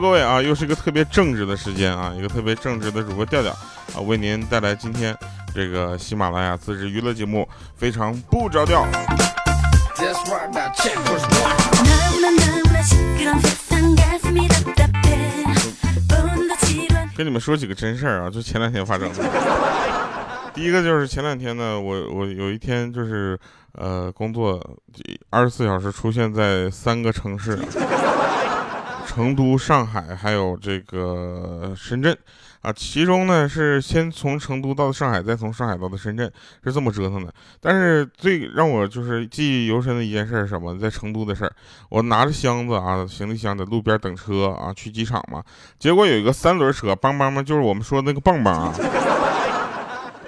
各位啊，又是一个特别正直的时间啊，一个特别正直的主播调调啊，为您带来今天这个喜马拉雅自制娱乐节目，非常不着调。跟你们说几个真事儿啊，就前两天发生的。第一个就是前两天呢，我我有一天就是呃工作二十四小时出现在三个城市。成都、上海还有这个深圳，啊，其中呢是先从成都到上海，再从上海到的深圳，是这么折腾的。但是最让我就是记忆犹深的一件事是什么？在成都的事儿，我拿着箱子啊，行李箱在路边等车啊，去机场嘛。结果有一个三轮车，棒棒嘛，就是我们说那个棒棒啊，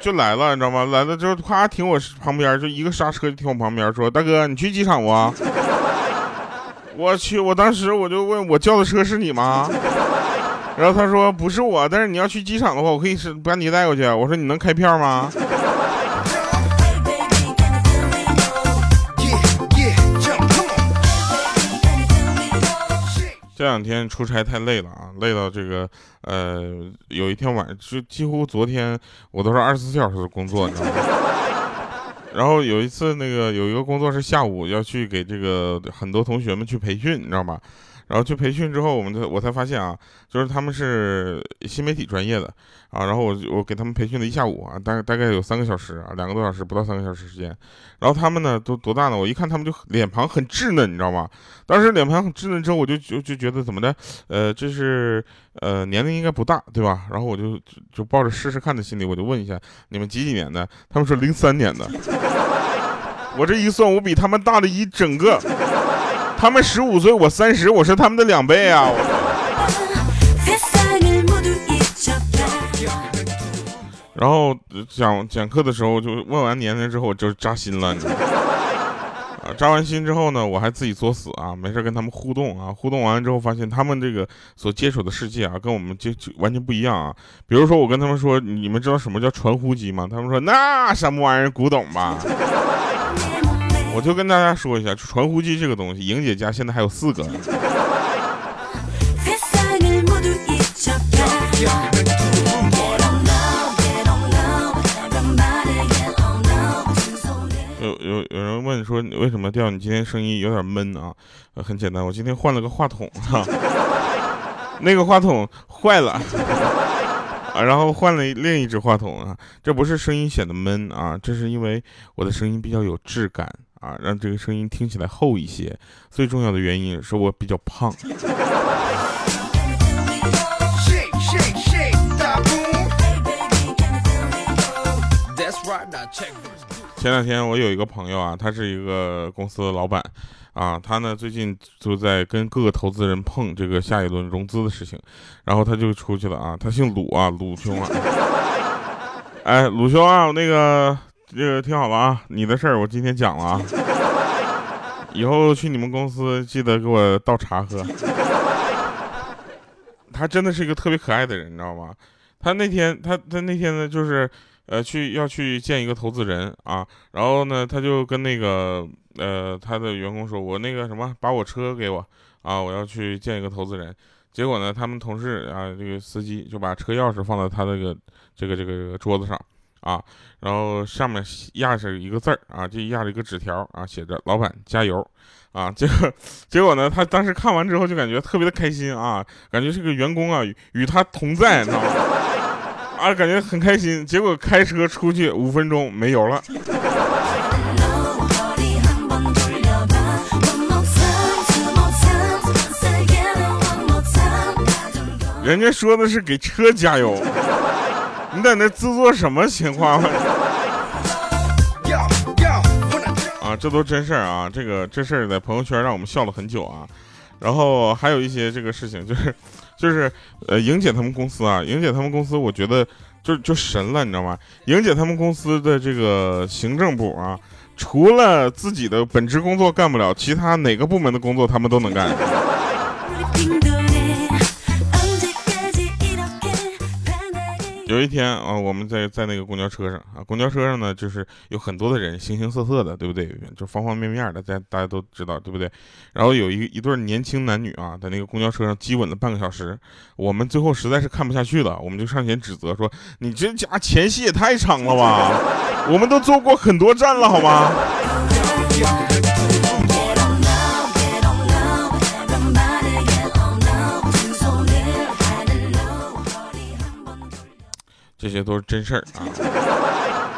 就来了，你知道吗？来了之后，咵停我旁边，就一个刹车就停我旁边，说：“大哥，你去机场不？”我去！我当时我就问我叫的车是你吗？然后他说不是我，但是你要去机场的话，我可以是把你带过去。我说你能开票吗？这两天出差太累了啊，累到这个呃，有一天晚上就几乎昨天我都是二十四小时的工作，你知道吗？然后有一次，那个有一个工作是下午要去给这个很多同学们去培训，你知道吗？然后去培训之后，我们就我才发现啊，就是他们是新媒体专业的啊。然后我我给他们培训了一下午啊，大概大概有三个小时啊，两个多小时，不到三个小时时间。然后他们呢都多大呢？我一看他们就脸庞很稚嫩，你知道吗？当时脸庞很稚嫩之后，我就就就觉得怎么的？呃，这是呃年龄应该不大，对吧？然后我就就抱着试试看的心理，我就问一下你们几几年的？他们说零三年的。我这一算，我比他们大了一整个。他们十五岁，我三十，我是他们的两倍啊！然后讲讲课的时候，就问完年龄之后，我就扎心了。啊，扎完心之后呢，我还自己作死啊，没事跟他们互动啊，互动完了之后，发现他们这个所接触的世界啊，跟我们接完全不一样啊。比如说，我跟他们说，你们知道什么叫传呼机吗？他们说那什么玩意儿，古董吧。我就跟大家说一下，传呼机这个东西，莹姐家现在还有四个。有有有人问说，为什么调你今天声音有点闷啊？很简单，我今天换了个话筒哈，那个话筒坏了啊，然后换了另一只话筒啊，这不是声音显得闷啊，这是因为我的声音比较有质感。啊，让这个声音听起来厚一些。最重要的原因是我比较胖。前两天我有一个朋友啊，他是一个公司的老板啊，他呢最近就在跟各个投资人碰这个下一轮融资的事情，然后他就出去了啊，他姓鲁啊，鲁兄啊。哎，鲁兄啊，那个。这个听好了啊，你的事儿我今天讲了啊，以后去你们公司记得给我倒茶喝。他真的是一个特别可爱的人，你知道吗？他那天他他那天呢，就是呃去要去见一个投资人啊，然后呢他就跟那个呃他的员工说，我那个什么把我车给我啊，我要去见一个投资人。结果呢，他们同事啊这个司机就把车钥匙放在他那个这个这个桌子上。啊，然后上面压着一个字儿啊，就压着一个纸条啊，写着“老板加油”，啊，结果结果呢，他当时看完之后就感觉特别的开心啊，感觉这个员工啊与他同在，你知道吗？啊，感觉很开心。结果开车出去五分钟没油了，人家说的是给车加油。你在那自作什么情况？啊，这都真事儿啊！这个这事儿在朋友圈让我们笑了很久啊。然后还有一些这个事情，就是就是呃，莹姐他们公司啊，莹姐他们公司，我觉得就就神了，你知道吗？莹姐他们公司的这个行政部啊，除了自己的本职工作干不了，其他哪个部门的工作他们都能干。有一天啊，我们在在那个公交车上啊，公交车上呢，就是有很多的人，形形色色的，对不对？就方方面面的，大大家都知道，对不对？然后有一一对年轻男女啊，在那个公交车上激吻了半个小时，我们最后实在是看不下去了，我们就上前指责说：“你这家前戏也太长了吧！我们都坐过很多站了，好吗？”这些都是真事儿啊，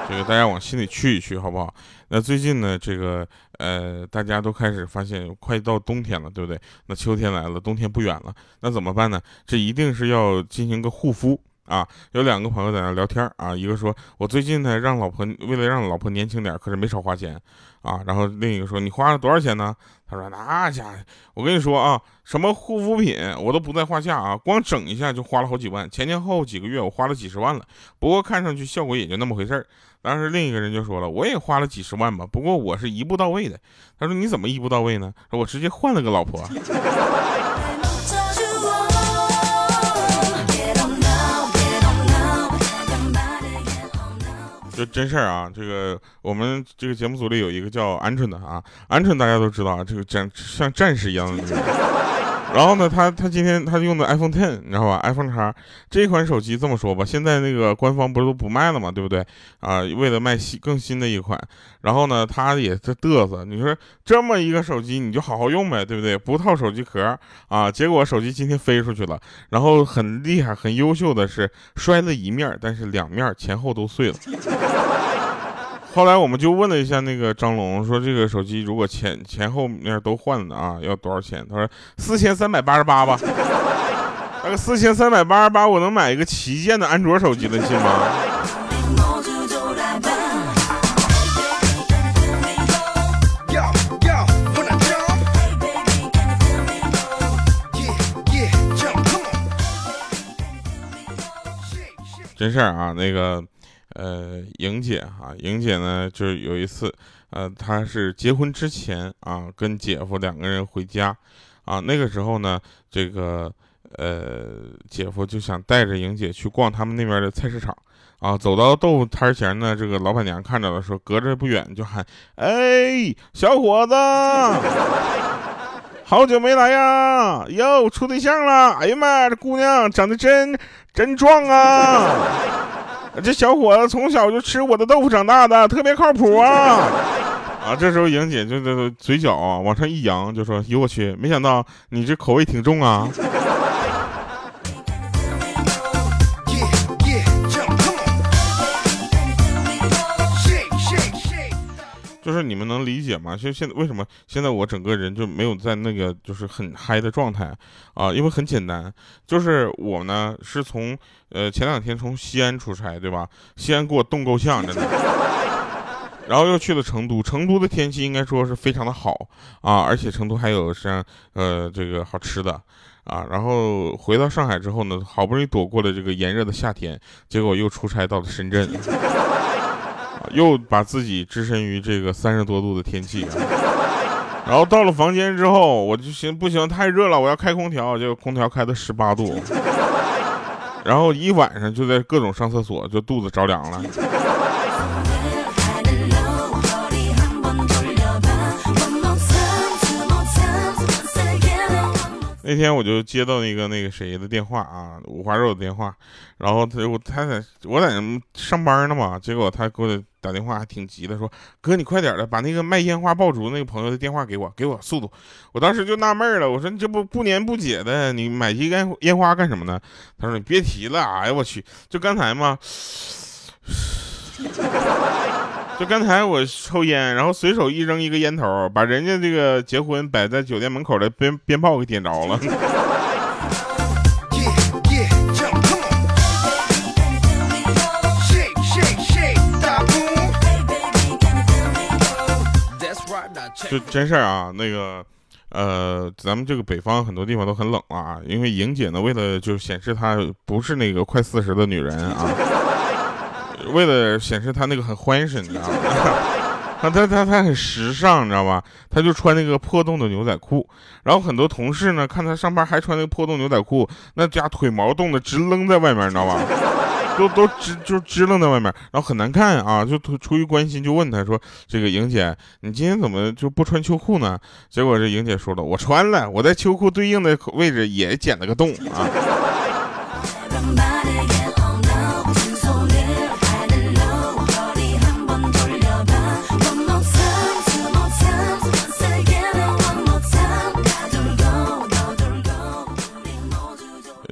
这个大家往心里去一去，好不好？那最近呢，这个呃，大家都开始发现快到冬天了，对不对？那秋天来了，冬天不远了，那怎么办呢？这一定是要进行个护肤啊！有两个朋友在那聊天啊，一个说，我最近呢让老婆为了让老婆年轻点，可是没少花钱啊。然后另一个说，你花了多少钱呢？他说：“那家伙，我跟你说啊，什么护肤品我都不在话下啊，光整一下就花了好几万，前前后后几个月我花了几十万了。不过看上去效果也就那么回事儿。当时另一个人就说了，我也花了几十万吧，不过我是一步到位的。他说你怎么一步到位呢？说我直接换了个老婆。”真事儿啊，这个我们这个节目组里有一个叫鹌鹑的啊，鹌鹑大家都知道啊，这个战像战士一样的。然后呢，他他今天他用的 iPhone Ten，你知道吧？iPhone 叉这款手机这么说吧，现在那个官方不是都不卖了嘛，对不对？啊，为了卖新更新的一款，然后呢，他也在嘚瑟。你说这么一个手机，你就好好用呗，对不对？不套手机壳啊，结果手机今天飞出去了，然后很厉害、很优秀的是摔了一面，但是两面前后都碎了。后来我们就问了一下那个张龙，说这个手机如果前前后面都换的啊，要多少钱？他说四千三百八十八吧。那个四千三百八十八，我能买一个旗舰的安卓手机了，信吗？真事儿啊，那个。呃，莹姐哈，莹姐呢，就是有一次，呃，她是结婚之前啊，跟姐夫两个人回家，啊，那个时候呢，这个呃，姐夫就想带着莹姐去逛他们那边的菜市场，啊，走到豆腐摊前呢，这个老板娘看着了，说隔着不远就喊，哎，小伙子，好久没来呀，哟，处对象了，哎呀妈，这姑娘长得真真壮啊。这小伙子从小就吃我的豆腐长大的，特别靠谱啊！啊，这时候莹姐就这嘴角啊往上一扬，就说：“哟我去，没想到你这口味挺重啊！”就是你们能理解吗？就现在为什么现在我整个人就没有在那个就是很嗨的状态啊？因为很简单，就是我呢是从呃前两天从西安出差，对吧？西安给我冻够呛，真的。然后又去了成都，成都的天气应该说是非常的好啊，而且成都还有像呃这个好吃的啊。然后回到上海之后呢，好不容易躲过了这个炎热的夏天，结果又出差到了深圳。又把自己置身于这个三十多度的天气，然后到了房间之后，我就行不行？太热了，我要开空调，就空调开到十八度，然后一晚上就在各种上厕所，就肚子着凉了。那天我就接到那个那个谁的电话啊，五花肉的电话，然后他我他在我在上班呢嘛，结果他给我打电话还挺急的，说哥你快点的把那个卖烟花爆竹那个朋友的电话给我，给我速度。我当时就纳闷了，我说你这不不年不节的，你买一烟烟花干什么呢？他说你别提了，哎呀我去，就刚才嘛。就刚才我抽烟，然后随手一扔一个烟头，把人家这个结婚摆在酒店门口的鞭鞭炮给点着了。就真事儿啊，那个，呃，咱们这个北方很多地方都很冷啊，因为莹姐呢，为了就显示她不是那个快四十的女人啊。为了显示他那个很欢神，你知道吗？他他他他很时尚，你知道吧？他就穿那个破洞的牛仔裤，然后很多同事呢看他上班还穿那个破洞牛仔裤，那家腿毛冻的直愣在外面，你知道吧？都都支就支棱在外面，然后很难看啊，就出于关心就问他说：“这个莹姐，你今天怎么就不穿秋裤呢？”结果这莹姐说了：“我穿了，我在秋裤对应的位置也剪了个洞啊。”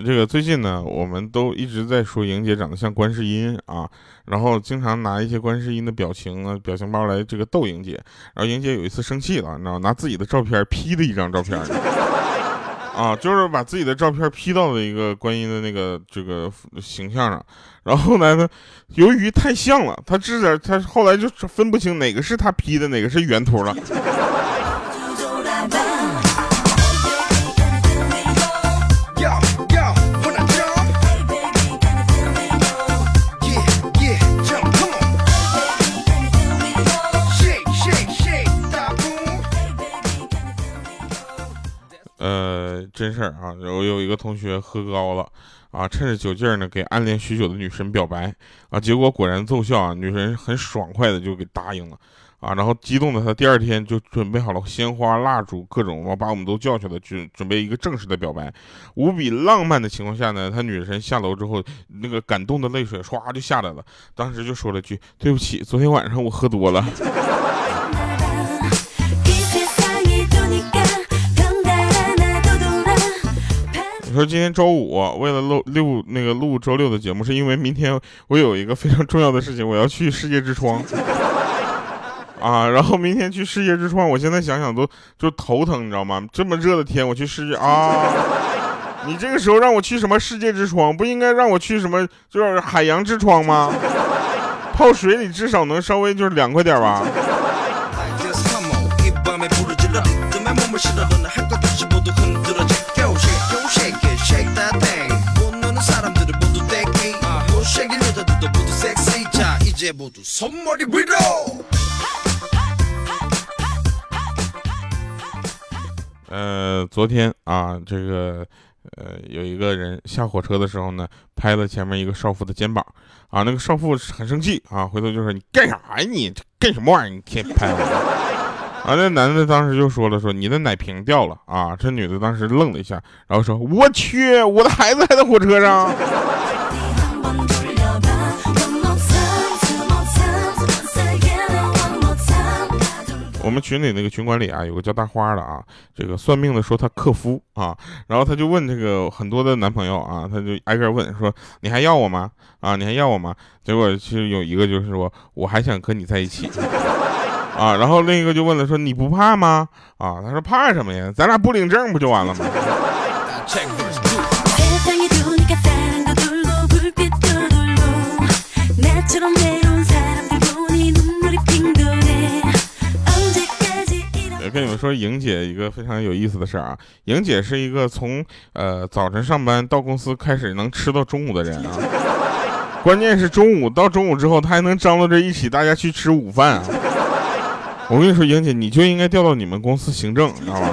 这个最近呢，我们都一直在说莹姐长得像观世音啊，然后经常拿一些观世音的表情啊、表情包来这个逗莹姐。然后莹姐有一次生气了，你知道拿自己的照片 P 的一张照片，啊，就是把自己的照片 P 到了一个观音的那个这个形象上。然后后来呢，由于太像了，他这点他后来就分不清哪个是他 P 的，哪个是原图了。呃，真事儿啊，我有一个同学喝高了，啊，趁着酒劲儿呢，给暗恋许久的女神表白，啊，结果果然奏效啊，女神很爽快的就给答应了，啊，然后激动的他第二天就准备好了鲜花、蜡烛各种，把我们都叫去了，准准备一个正式的表白。无比浪漫的情况下呢，他女神下楼之后，那个感动的泪水唰就下来了，当时就说了句：“对不起，昨天晚上我喝多了。”说今天周五，为了录六那个录周六的节目，是因为明天我有一个非常重要的事情，我要去世界之窗啊。然后明天去世界之窗，我现在想想都就头疼，你知道吗？这么热的天，我去世界啊！你这个时候让我去什么世界之窗？不应该让我去什么就是海洋之窗吗？泡水里至少能稍微就是凉快点吧。呃，昨天啊，这个呃，有一个人下火车的时候呢，拍了前面一个少妇的肩膀，啊，那个少妇很生气啊，回头就说：“你干啥呀？你干什么玩意儿？你天拍我！”啊，那男的当时就说了：“说你的奶瓶掉了啊！”这女的当时愣了一下，然后说：“我去，我的孩子还在火车上。”我们群里那个群管理啊，有个叫大花的啊，这个算命的说他克夫啊，然后他就问这个很多的男朋友啊，他就挨个问说你还要我吗？啊，你还要我吗？结果其实有一个就是说我还想和你在一起啊，然后另一个就问了说你不怕吗？啊，他说怕什么呀？咱俩不领证不就完了吗？跟你们说，莹姐一个非常有意思的事儿啊。莹姐是一个从呃早晨上班到公司开始能吃到中午的人啊。关键是中午到中午之后，她还能张罗着一起大家去吃午饭啊。我跟你说，莹姐你就应该调到你们公司行政，知道吧？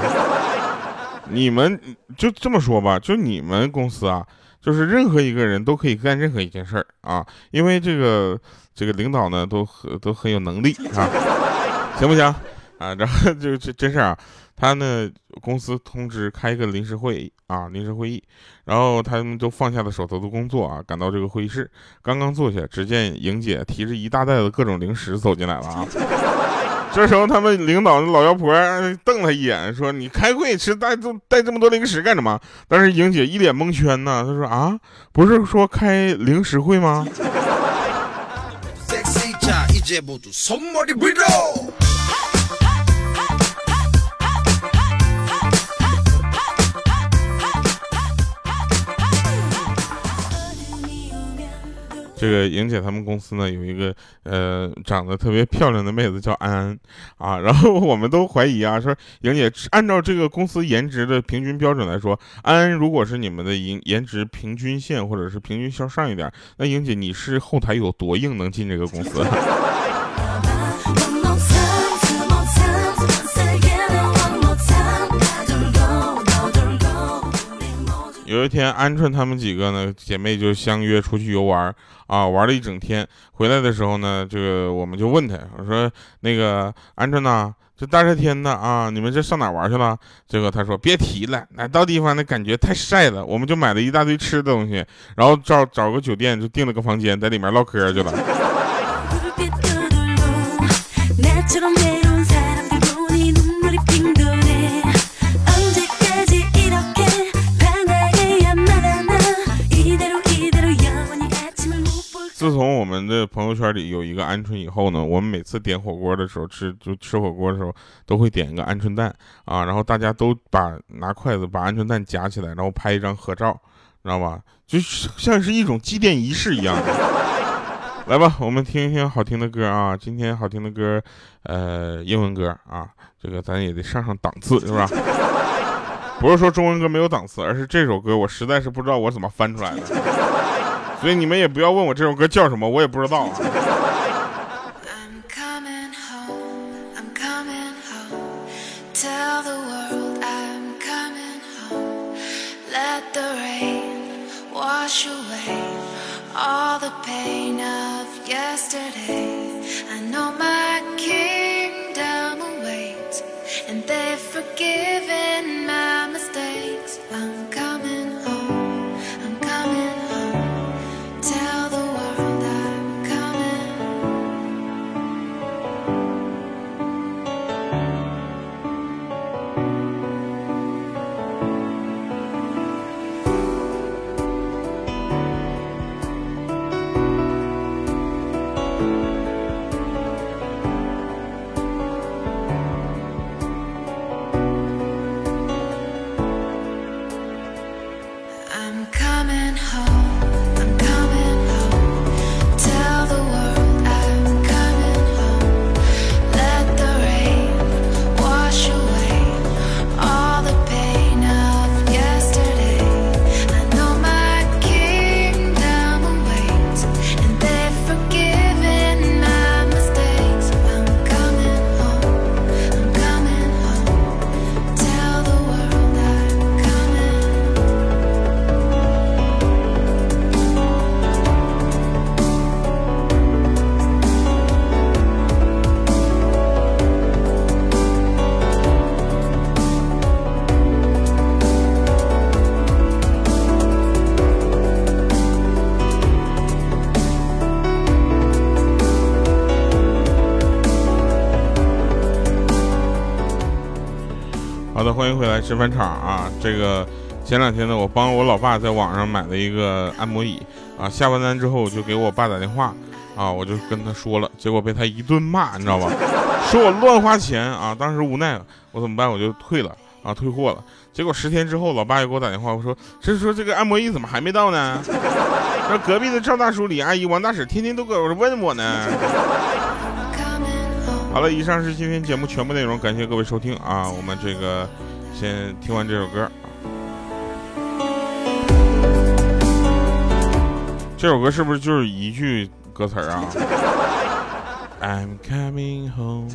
你们就这么说吧，就你们公司啊，就是任何一个人都可以干任何一件事儿啊，因为这个这个领导呢都很都很有能力啊，行不行？啊，然后就这真事儿啊，他呢公司通知开一个临时会议啊，临时会议，然后他们都放下了手头的工作啊，赶到这个会议室，刚刚坐下，只见莹姐提着一大袋子各种零食走进来了啊。这时候他们领导的老妖婆瞪他一眼，说：“你开会吃带这带这么多零食干什么？”但是莹姐一脸蒙圈呢，她说：“啊，不是说开零食会吗？”这个莹姐他们公司呢有一个呃长得特别漂亮的妹子叫安安啊，然后我们都怀疑啊，说莹姐按照这个公司颜值的平均标准来说，安安如果是你们的颜颜值平均线或者是平均向上一点，那莹姐你是后台有多硬能进这个公司？有一天，鹌鹑他们几个呢，姐妹就相约出去游玩啊，玩了一整天。回来的时候呢，这个我们就问他，我说那个鹌鹑呐，这大热天的啊，你们这上哪玩去了？结果他说别提了，那到地方那感觉太晒了。我们就买了一大堆吃的东西，然后找找个酒店就订了个房间，在里面唠嗑去了。自从我们的朋友圈里有一个鹌鹑以后呢，我们每次点火锅的时候吃，就吃火锅的时候都会点一个鹌鹑蛋啊，然后大家都把拿筷子把鹌鹑蛋夹起来，然后拍一张合照，知道吧？就像是一种祭奠仪式一样。来吧，我们听一听好听的歌啊！今天好听的歌，呃，英文歌啊，这个咱也得上上档次，是吧？不是说中文歌没有档次，而是这首歌我实在是不知道我怎么翻出来的。所以你们也不要问我这首歌叫什么，我也不知道。啊。欢 回来吃饭场啊！这个前两天呢，我帮我老爸在网上买了一个按摩椅啊，下完单之后我就给我爸打电话啊，我就跟他说了，结果被他一顿骂，你知道吧？说我乱花钱啊！当时无奈了，我怎么办？我就退了啊，退货了。结果十天之后，老爸又给我打电话，我说这说这个按摩椅怎么还没到呢？说隔壁的赵大叔、李阿姨、王大婶天天都搁这问我呢。好了，以上是今天节目全部内容，感谢各位收听啊！我们这个先听完这首歌，这首歌是不是就是一句歌词啊？I'm coming home。